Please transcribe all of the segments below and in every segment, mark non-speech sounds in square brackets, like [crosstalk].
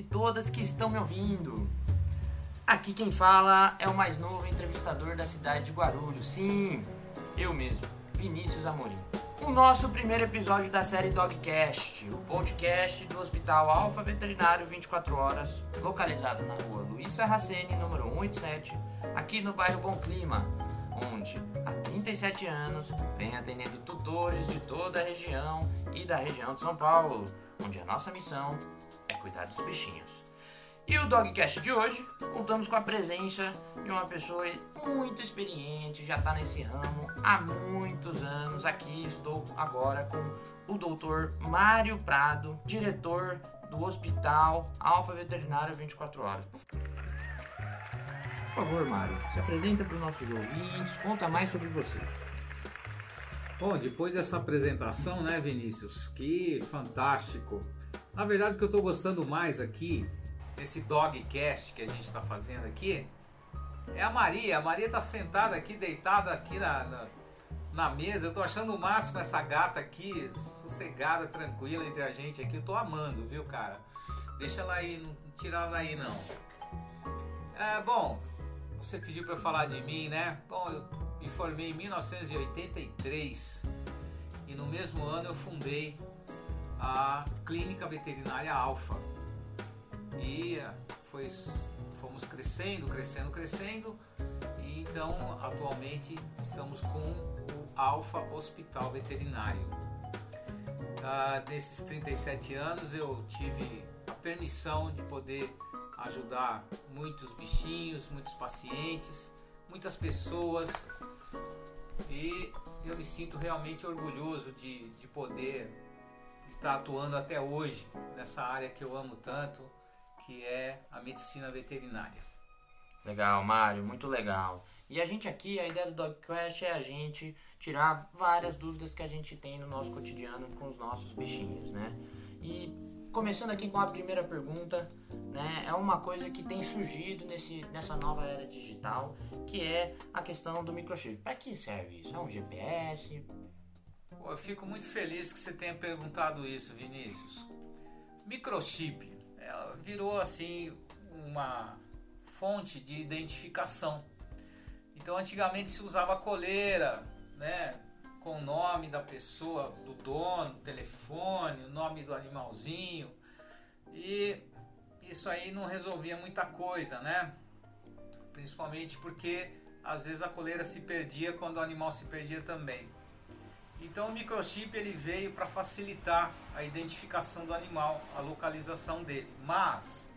e todas que estão me ouvindo. Aqui quem fala é o mais novo entrevistador da cidade de Guarulhos. Sim, eu mesmo, Vinícius Amorim. O nosso primeiro episódio da série Dogcast, o podcast do Hospital Alfa Veterinário 24 Horas, localizado na rua Luiz Sarracene, número 187, aqui no bairro Bom Clima, onde há 37 anos vem atendendo tutores de toda a região e da região de São Paulo, onde a nossa missão é cuidar dos bichinhos. E o Dogcast de hoje, contamos com a presença de uma pessoa muito experiente, já está nesse ramo há muitos anos. Aqui estou agora com o doutor Mário Prado, diretor do Hospital Alfa Veterinário 24 Horas. Por favor, Mário, se apresenta para os nossos ouvintes, conta mais sobre você. Bom, depois dessa apresentação, né, Vinícius? Que fantástico! Na verdade, o que eu estou gostando mais aqui, desse dogcast que a gente está fazendo aqui, é a Maria. A Maria está sentada aqui, deitada aqui na, na, na mesa. Eu estou achando o máximo essa gata aqui, sossegada, tranquila entre a gente aqui. Eu estou amando, viu, cara? Deixa ela aí, não tira ela aí não. É, bom, você pediu para falar de mim, né? Bom, eu me formei em 1983 e no mesmo ano eu fundei a Clínica Veterinária Alfa. E eh, foi, fomos crescendo, crescendo, crescendo. E então atualmente estamos com o Alfa Hospital Veterinário. Ah, nesses 37 anos eu tive a permissão de poder ajudar muitos bichinhos, muitos pacientes, muitas pessoas e eu me sinto realmente orgulhoso de, de poder estar atuando até hoje nessa área que eu amo tanto, que é a medicina veterinária. Legal, Mário, muito legal. E a gente aqui, a ideia do Dogcast é a gente tirar várias dúvidas que a gente tem no nosso cotidiano com os nossos bichinhos, né? E começando aqui com a primeira pergunta, né? É uma coisa que tem surgido nesse, nessa nova era digital, que é a questão do microchip. Para que serve isso? É um GPS? Eu fico muito feliz que você tenha perguntado isso, Vinícius. Microchip é, virou assim uma fonte de identificação. Então antigamente se usava coleira, né? Com o nome da pessoa, do dono, telefone, o nome do animalzinho. E isso aí não resolvia muita coisa, né? Principalmente porque às vezes a coleira se perdia quando o animal se perdia também. Então o microchip ele veio para facilitar a identificação do animal, a localização dele. Mas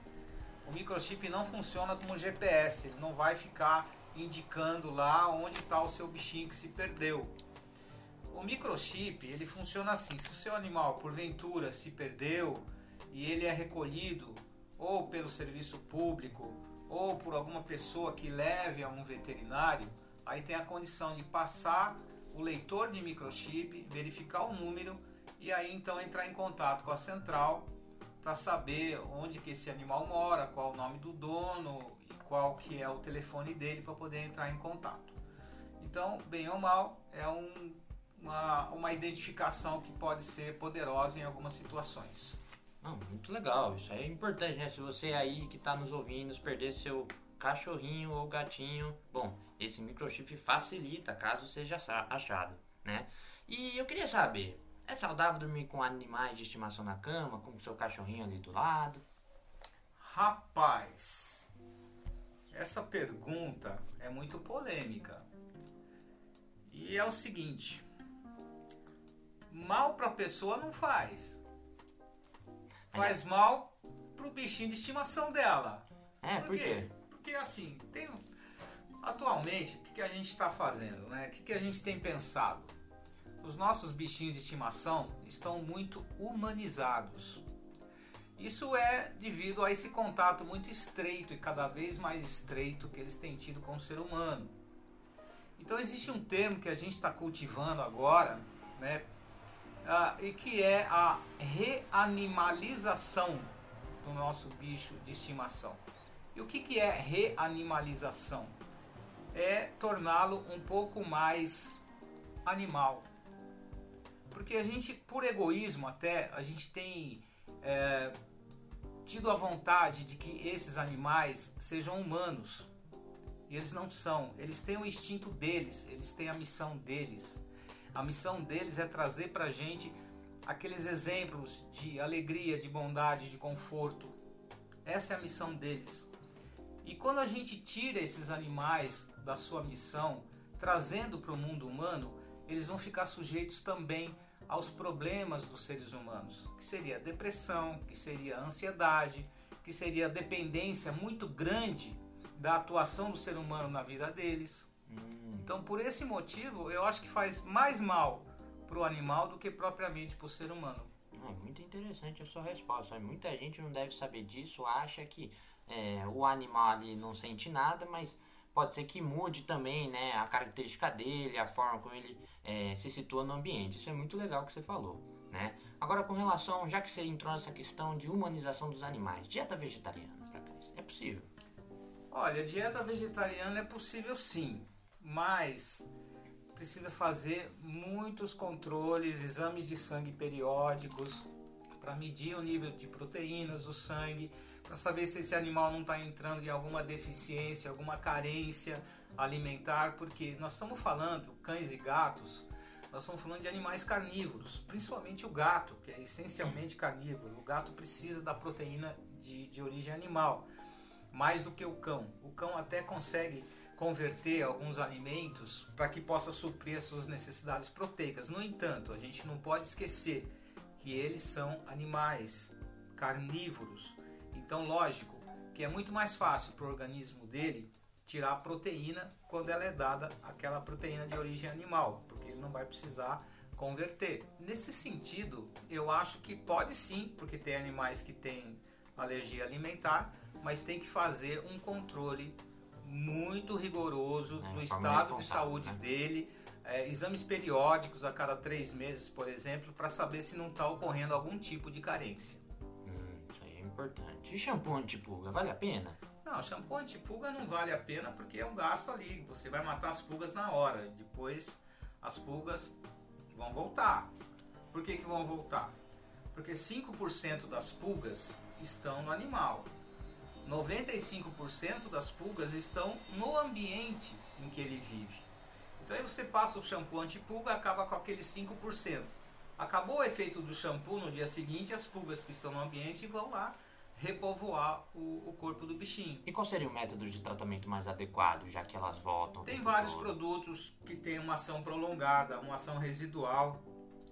o microchip não funciona como GPS, ele não vai ficar indicando lá onde está o seu bichinho que se perdeu. O microchip ele funciona assim: se o seu animal porventura se perdeu e ele é recolhido ou pelo serviço público ou por alguma pessoa que leve a um veterinário, aí tem a condição de passar o leitor de microchip, verificar o número e aí então entrar em contato com a central para saber onde que esse animal mora, qual o nome do dono e qual que é o telefone dele para poder entrar em contato. Então, bem ou mal, é um, uma, uma identificação que pode ser poderosa em algumas situações. Muito legal, isso aí é importante, né? Se você aí que está nos ouvindo perder seu cachorrinho ou gatinho, bom, esse microchip facilita caso seja achado, né? E eu queria saber, é saudável dormir com animais de estimação na cama, com o seu cachorrinho ali do lado? Rapaz, essa pergunta é muito polêmica. E é o seguinte, mal para a pessoa não faz. Faz mal pro bichinho de estimação dela. É, por, por quê? Porque assim, tem atualmente, o que, a gente está fazendo, né? O que, que a gente tem pensado? Os nossos bichinhos de estimação estão muito humanizados. Isso é devido a esse contato muito estreito e cada vez mais estreito que eles têm tido com o ser humano. Então existe um termo que a gente está cultivando agora, né? Ah, e que é a reanimalização do nosso bicho de estimação. E o que, que é reanimalização? É torná-lo um pouco mais animal. Porque a gente, por egoísmo até, a gente tem é, tido a vontade de que esses animais sejam humanos. E eles não são. Eles têm o instinto deles, eles têm a missão deles. A missão deles é trazer para a gente aqueles exemplos de alegria, de bondade, de conforto. Essa é a missão deles. E quando a gente tira esses animais da sua missão, trazendo para o mundo humano, eles vão ficar sujeitos também aos problemas dos seres humanos, que seria depressão, que seria ansiedade, que seria dependência muito grande da atuação do ser humano na vida deles. Hum. Então, por esse motivo, eu acho que faz mais mal para o animal do que propriamente para o ser humano. É muito interessante a sua resposta. Muita gente não deve saber disso, acha que é, o animal ali não sente nada, mas pode ser que mude também né, a característica dele, a forma como ele é, se situa no ambiente. Isso é muito legal que você falou. Né? Agora, com relação, já que você entrou nessa questão de humanização dos animais, dieta vegetariana, é possível? Olha, dieta vegetariana é possível sim, mas precisa fazer muitos controles, exames de sangue periódicos para medir o nível de proteínas do sangue, para saber se esse animal não está entrando em alguma deficiência, alguma carência alimentar, porque nós estamos falando cães e gatos, nós estamos falando de animais carnívoros, principalmente o gato, que é essencialmente carnívoro. O gato precisa da proteína de, de origem animal, mais do que o cão. O cão até consegue converter alguns alimentos para que possa suprir as suas necessidades proteicas. No entanto, a gente não pode esquecer que eles são animais carnívoros. Então, lógico que é muito mais fácil para o organismo dele tirar a proteína quando ela é dada aquela proteína de origem animal, porque ele não vai precisar converter. Nesse sentido, eu acho que pode sim, porque tem animais que têm alergia alimentar, mas tem que fazer um controle muito rigoroso é, no estado de saúde né? dele, é, exames periódicos a cada três meses, por exemplo, para saber se não está ocorrendo algum tipo de carência. Importante. E shampoo antipulga, vale a pena? Não, shampoo antipulga não vale a pena porque é um gasto ali. Você vai matar as pulgas na hora. Depois as pulgas vão voltar. Por que, que vão voltar? Porque 5% das pulgas estão no animal. 95% das pulgas estão no ambiente em que ele vive. Então aí você passa o shampoo antipulga, acaba com aqueles 5%. Acabou o efeito do shampoo no dia seguinte, as pulgas que estão no ambiente vão lá repovoar o, o corpo do bichinho. E qual seria o método de tratamento mais adequado, já que elas voltam? Tem vários todo? produtos que têm uma ação prolongada, uma ação residual.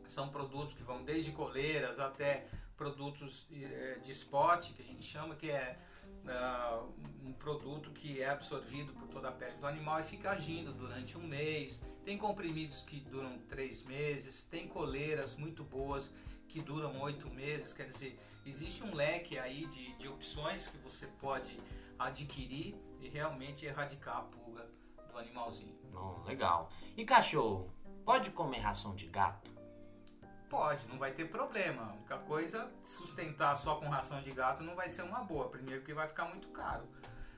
São produtos que vão desde coleiras até produtos eh, de spot, que a gente chama, que é uh, um produto que é absorvido por toda a pele do animal e fica agindo durante um mês. Tem comprimidos que duram três meses, tem coleiras muito boas que duram oito meses. Quer dizer, existe um leque aí de, de opções que você pode adquirir e realmente erradicar a pulga do animalzinho. Bom, legal. E cachorro? Pode comer ração de gato? Pode, não vai ter problema. A única coisa, sustentar só com ração de gato não vai ser uma boa. Primeiro que vai ficar muito caro.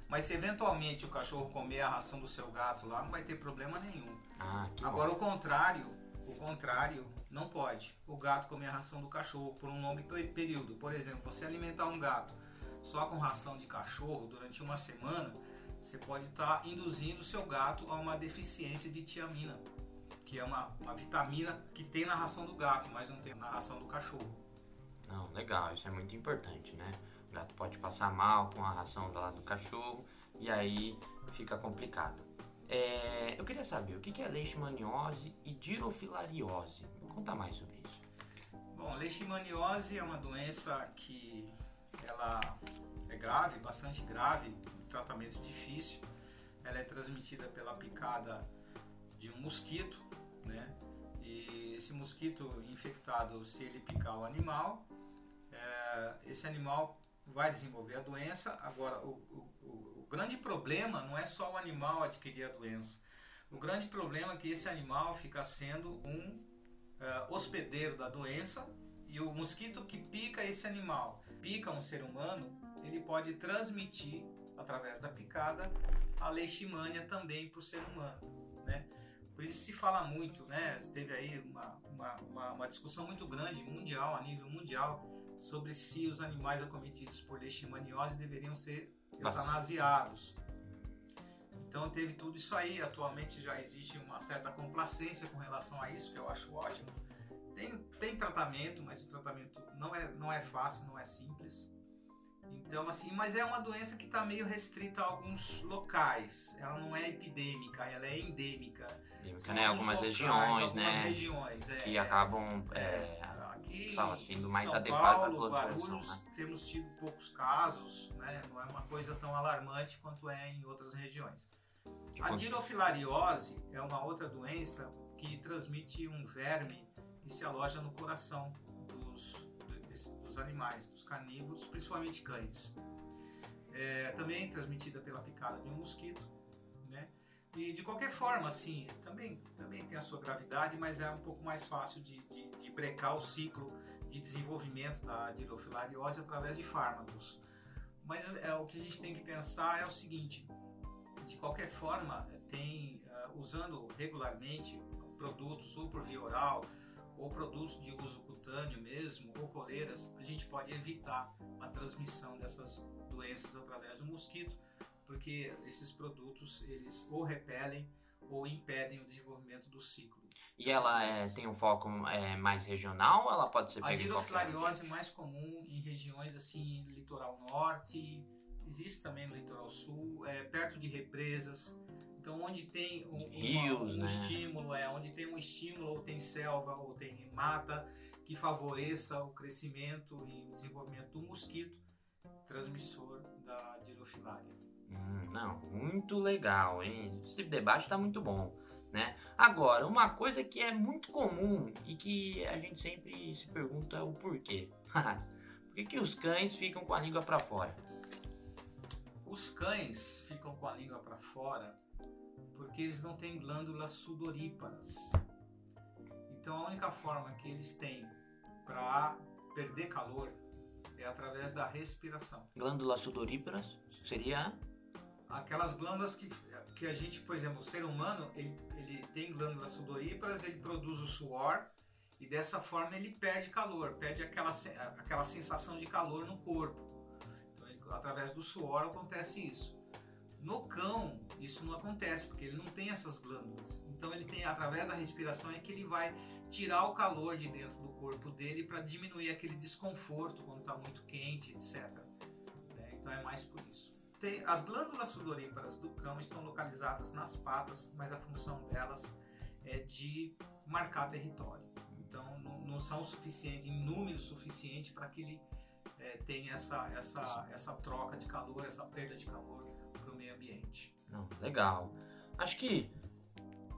Mas se eventualmente o cachorro comer a ração do seu gato lá, não vai ter problema nenhum. Ah, Agora bom. o contrário, o contrário, não pode. O gato comer a ração do cachorro por um longo período. Por exemplo, você alimentar um gato só com ração de cachorro durante uma semana, você pode estar tá induzindo o seu gato a uma deficiência de tiamina que é uma, uma vitamina que tem na ração do gato, mas não tem na ração do cachorro. Não, legal, isso é muito importante, né? O gato pode passar mal com a ração lá do cachorro e aí fica complicado. É, eu queria saber o que é leishmaniose e dirofilariose. Conta mais sobre isso. Bom, leishmaniose é uma doença que ela é grave, bastante grave, tratamento difícil. Ela é transmitida pela picada de um mosquito né? E esse mosquito infectado, se ele picar o animal, é, esse animal vai desenvolver a doença. Agora, o, o, o, grande problema não é só o animal adquirir a doença. O grande problema é que esse animal fica sendo um é, hospedeiro da doença e o mosquito que pica esse animal, pica um ser humano, ele pode transmitir através da picada a leishmania também para o ser humano, né? Por isso se fala muito, né? Teve aí uma, uma, uma, discussão muito grande mundial, a nível mundial, sobre se os animais acometidos por leishmaniose deveriam ser eutanasiados. Então teve tudo isso aí. Atualmente já existe uma certa complacência com relação a isso, que eu acho ótimo. Tem, tem tratamento, mas o tratamento não é, não é fácil, não é simples. Então, assim, mas é uma doença que está meio restrita a alguns locais. Ela não é epidêmica, ela é endêmica. Endêmica, né? Algumas locais, regiões, algumas né? regiões, é, que acabam é, é, aqui sendo mais São adequado Paulo, Guarulhos, né? temos tido poucos casos, né? Não é uma coisa tão alarmante quanto é em outras regiões. Tipo, A dirofilariose é uma outra doença que transmite um verme que se aloja no coração dos, dos, animais, dos carnívoros, principalmente cães. É, também transmitida pela picada de um mosquito? E de qualquer forma, assim, também, também tem a sua gravidade, mas é um pouco mais fácil de, de, de brecar o ciclo de desenvolvimento da dirofilariose através de fármacos. Mas é, o que a gente tem que pensar é o seguinte: de qualquer forma, tem uh, usando regularmente produtos ou por via oral ou produtos de uso cutâneo mesmo ou coleiras, a gente pode evitar a transmissão dessas doenças através do mosquito, porque esses produtos eles ou repelem ou impedem o desenvolvimento do ciclo. E ela é, tem um foco é, mais regional ela pode ser A dirofilariose é mais comum em regiões assim, litoral norte, existe também no litoral sul, é, perto de represas. Então, onde tem um, uma- Rios, um né? estímulo, é, onde tem um estímulo, ou tem selva, ou tem mata, que favoreça o crescimento e o desenvolvimento do mosquito transmissor da dirofilária. Hum, não, muito legal, hein? Esse debate tá muito bom, né? Agora, uma coisa que é muito comum e que a gente sempre se pergunta é o porquê. [laughs] Por que, que os cães ficam com a língua para fora? Os cães ficam com a língua para fora porque eles não têm glândulas sudoríparas. Então a única forma que eles têm para perder calor é através da respiração. Glândulas sudoríparas seria Aquelas glândulas que, que a gente, por exemplo, o ser humano, ele, ele tem glândulas sudoríparas, ele produz o suor e dessa forma ele perde calor, perde aquela, aquela sensação de calor no corpo. Então, ele- através do suor acontece isso. No cão, isso não acontece, porque ele não tem essas glândulas. Então, ele tem, através da respiração, é que ele vai tirar o calor de dentro do corpo dele para diminuir aquele desconforto quando está muito quente, etc. né? Então, é mais por isso. Tem- as glândulas sudoríparas do cão estão localizadas nas patas, mas a função delas é de marcar território. Então, não, não são o suficiente, em número suficiente para que ele eh, tenha essa, essa, essa troca de calor, essa perda de calor para o meio ambiente. Não, legal. Acho que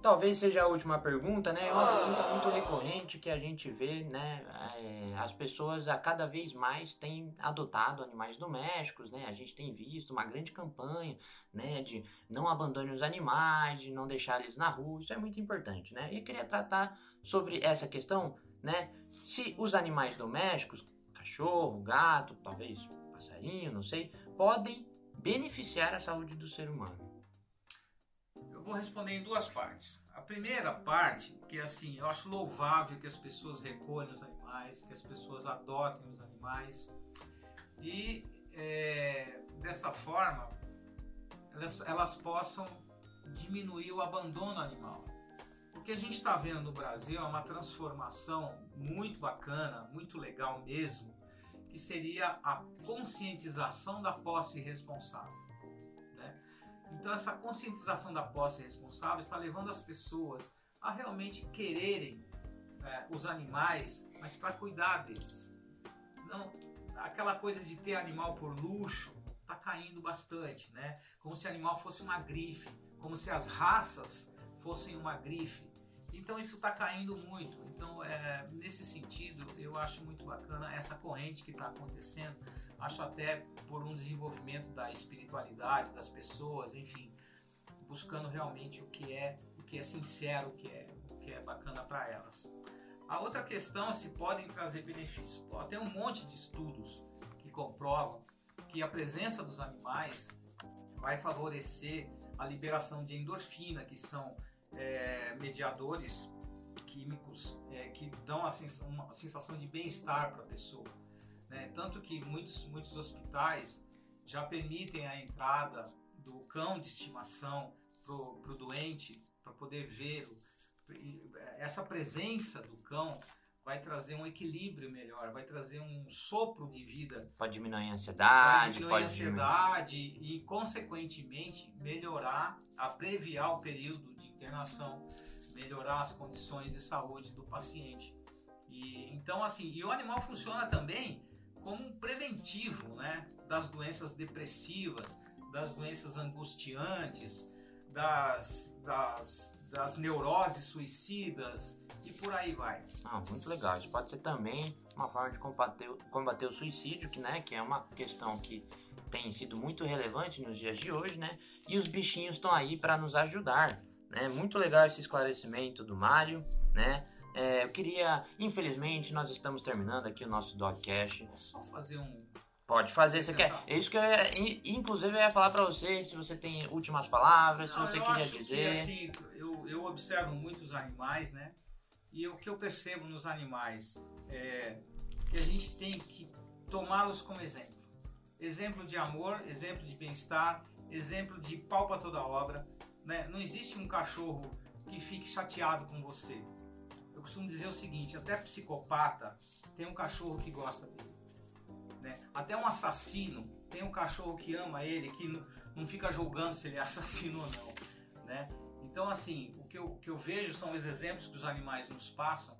talvez seja a última pergunta, né? É uma pergunta muito recorrente que a gente vê, né? É, as pessoas a cada vez mais têm adotado animais domésticos, né? A gente tem visto uma grande campanha, né? De não abandone os animais, de não deixar eles na rua. Isso é muito importante, né? E eu queria tratar sobre essa questão, né? Se os animais domésticos, cachorro, gato, talvez passarinho, não sei, podem beneficiar a saúde do ser humano. Vou responder em duas partes. A primeira parte, que é assim, eu acho louvável que as pessoas recolham os animais, que as pessoas adotem os animais e é, dessa forma elas, elas possam diminuir o abandono animal. O que a gente está vendo no Brasil é uma transformação muito bacana, muito legal mesmo, que seria a conscientização da posse responsável. Então, essa conscientização da posse responsável está levando as pessoas a realmente quererem é, os animais, mas para cuidar deles. Não, aquela coisa de ter animal por luxo está caindo bastante, né? Como se animal fosse uma grife, como se as raças fossem uma grife. Então isso está caindo muito. Então, é, nesse sentido, eu acho muito bacana essa corrente que está acontecendo acho até por um desenvolvimento da espiritualidade das pessoas, enfim, buscando realmente o que é o que é sincero, o que é o que é bacana para elas. A outra questão é se podem trazer benefícios. Pô, tem um monte de estudos que comprovam que a presença dos animais vai favorecer a liberação de endorfina, que são é, mediadores químicos é, que dão a uma sensação de bem-estar para a pessoa. Né? Tanto que muitos, muitos hospitais já permitem a entrada do cão de estimação para o doente, para poder vê-lo. Essa presença do cão vai trazer um equilíbrio melhor, vai trazer um sopro de vida. Pode diminuir a ansiedade, pode diminuir a ansiedade diminuir. e, consequentemente, melhorar, abreviar o período de internação, melhorar as condições de saúde do paciente. E, então, assim, e o animal funciona também como um preventivo, né, das doenças depressivas, das doenças angustiantes, das, das, das neuroses suicidas e por aí vai. Ah, muito legal. Isso pode ser também uma forma de combater, combater o suicídio, que, né, que é uma questão que tem sido muito relevante nos dias de hoje, né? E os bichinhos estão aí para nos ajudar. Né? Muito legal esse esclarecimento do Mário, né? É, eu queria, infelizmente, nós estamos terminando aqui o nosso Dogcast. Posso só fazer um. Pode fazer, você quer? É isso que eu ia, inclusive eu ia falar para você, se você tem últimas palavras, Não, se você queria dizer. Que, assim, eu, eu observo muitos animais, né? E o que eu percebo nos animais é que a gente tem que tomá-los como exemplo. Exemplo de amor, exemplo de bem-estar, exemplo de pau para toda obra. Né? Não existe um cachorro que fique chateado com você. Eu costumo dizer o seguinte: até psicopata tem um cachorro que gosta dele. Né? Até um assassino tem um cachorro que ama ele, que não, fica julgando se ele é [laughs] assassino ou não. Né? Então, assim, o que, eu, o que eu vejo são os exemplos que os animais nos passam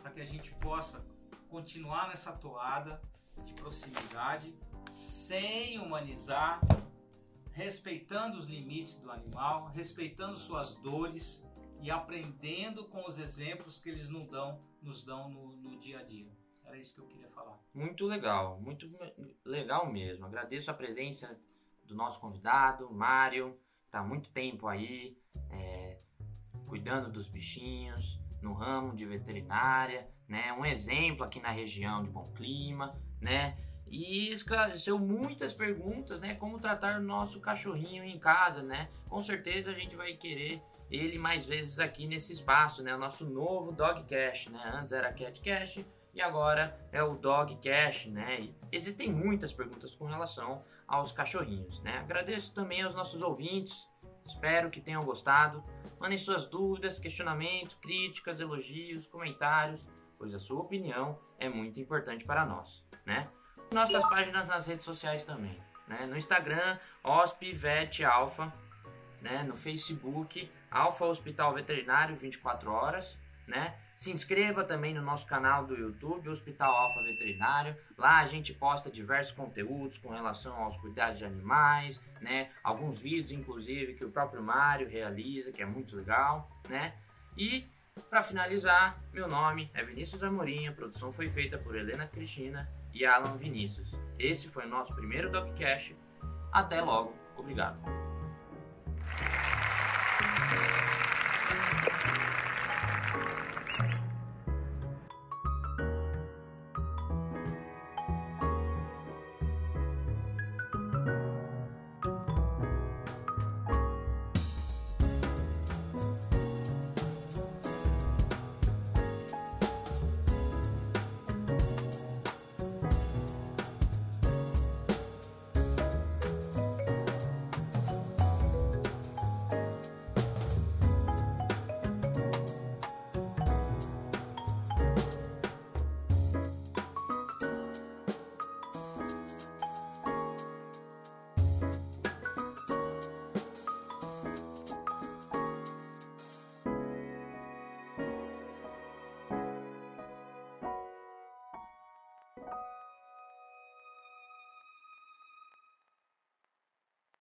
para que a gente possa continuar nessa toada de proximidade sem humanizar, respeitando os limites do animal, respeitando suas dores e aprendendo com os exemplos que eles nos dão, nos dão no, no dia a dia. Era isso que eu queria falar. Muito legal, muito legal mesmo. Agradeço a presença do nosso convidado, Mário, está há muito tempo aí, é, cuidando dos bichinhos, no ramo de veterinária, né? Um exemplo aqui na região de Bom Clima, né? E esclareceu muitas perguntas, né? Como tratar o nosso cachorrinho em casa, né? Com certeza a gente vai querer ele mais vezes aqui nesse espaço, né? O nosso novo Dog Cash, né? Antes era Cat Cash e agora é o Dog Cash, né? E existem muitas perguntas com relação aos cachorrinhos, né? Agradeço também aos nossos ouvintes, espero que tenham gostado. Mandem suas dúvidas, questionamentos, críticas, elogios, comentários, pois a sua opinião é muito importante para nós, né? Nossas páginas nas redes sociais também, né? No Instagram, Vet Alfa, né? No Facebook, Alfa Hospital Veterinário 24 horas, né? Se inscreva também no nosso canal do YouTube, Hospital Alfa Veterinário. Lá a gente posta diversos conteúdos com relação aos cuidados de animais, né? Alguns vídeos, inclusive, que o próprio Mário realiza, que é muito legal, né? E para finalizar, meu nome é Vinícius Amorim, a produção foi feita por Helena Cristina e Alan Vinícius. Esse foi o nosso primeiro DocCast. Até logo, obrigado.